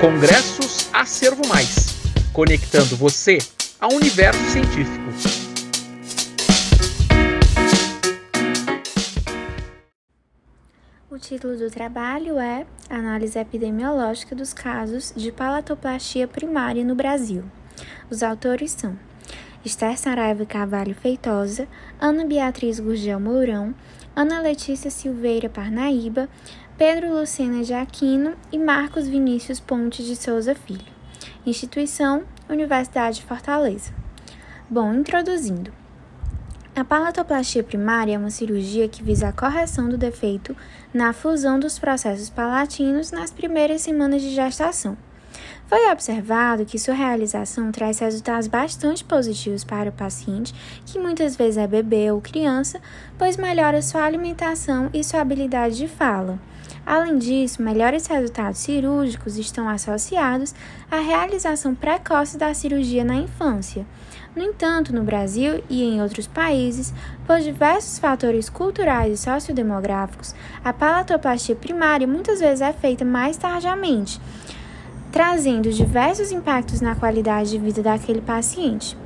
Congressos Acervo Mais, conectando você ao universo científico. O título do trabalho é Análise epidemiológica dos casos de palatoplastia primária no Brasil. Os autores são Esther Saraiva Carvalho Feitosa, Ana Beatriz Gurgel Mourão, Ana Letícia Silveira Parnaíba, Pedro Lucena de Aquino e Marcos Vinícius Pontes de Souza Filho. Instituição Universidade de Fortaleza. Bom, introduzindo. A palatoplastia primária é uma cirurgia que visa a correção do defeito na fusão dos processos palatinos nas primeiras semanas de gestação. Foi observado que sua realização traz resultados bastante positivos para o paciente, que muitas vezes é bebê ou criança, pois melhora sua alimentação e sua habilidade de fala. Além disso, melhores resultados cirúrgicos estão associados à realização precoce da cirurgia na infância. No entanto, no Brasil e em outros países, por diversos fatores culturais e sociodemográficos, a palatoplastia primária muitas vezes é feita mais tardiamente trazendo diversos impactos na qualidade de vida daquele paciente.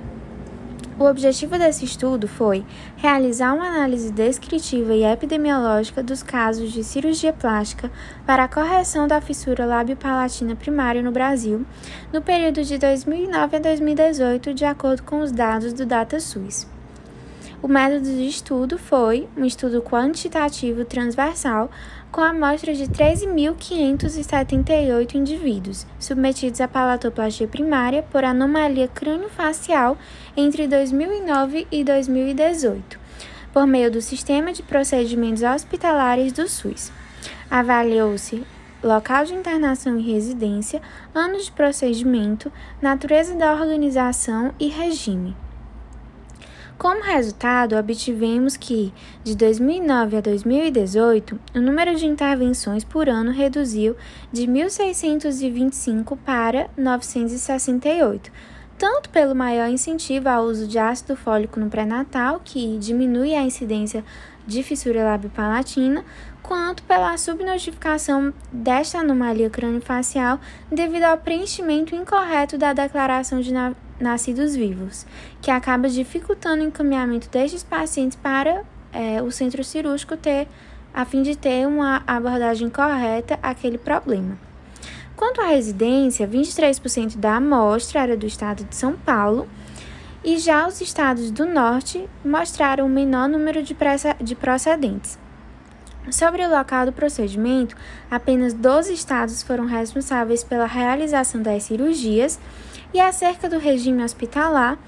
O objetivo desse estudo foi realizar uma análise descritiva e epidemiológica dos casos de cirurgia plástica para a correção da fissura lábio-palatina primária no Brasil, no período de 2009 a 2018, de acordo com os dados do DataSUS. O método de estudo foi um estudo quantitativo transversal com amostra de 13.578 indivíduos submetidos à palatoplastia primária por anomalia craniofacial entre 2009 e 2018, por meio do Sistema de Procedimentos Hospitalares do SUS. Avaliou-se local de internação e residência, anos de procedimento, natureza da organização e regime. Como resultado, obtivemos que, de 2009 a 2018, o número de intervenções por ano reduziu de 1.625 para 968, tanto pelo maior incentivo ao uso de ácido fólico no pré-natal, que diminui a incidência de fissura lábio-palatina, quanto pela subnotificação desta anomalia craniofacial devido ao preenchimento incorreto da declaração de nascidos vivos, que acaba dificultando o encaminhamento destes pacientes para é, o centro cirúrgico ter, a fim de ter uma abordagem correta àquele problema. Quanto à residência, 23% da amostra era do estado de São Paulo, e já os estados do norte mostraram o menor número de, de procedentes. Sobre o local do procedimento, apenas 12 estados foram responsáveis pela realização das cirurgias e acerca do regime hospitalar,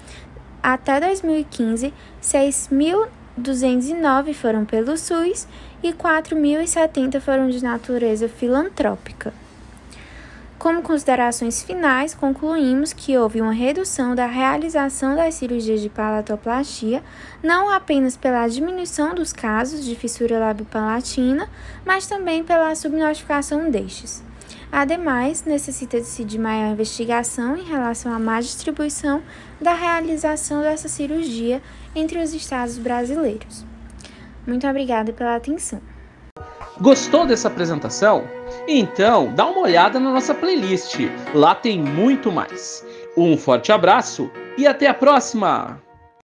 até 2015, 6.209 foram pelo SUS e 4.070 foram de natureza filantrópica. Como considerações finais, concluímos que houve uma redução da realização das cirurgias de palatoplastia, não apenas pela diminuição dos casos de fissura labiopalatina, mas também pela subnotificação destes. Ademais, necessita-se de maior investigação em relação à má distribuição da realização dessa cirurgia entre os estados brasileiros. Muito obrigada pela atenção. Gostou dessa apresentação? Então, dá uma olhada na nossa playlist. Lá tem muito mais. Um forte abraço e até a próxima!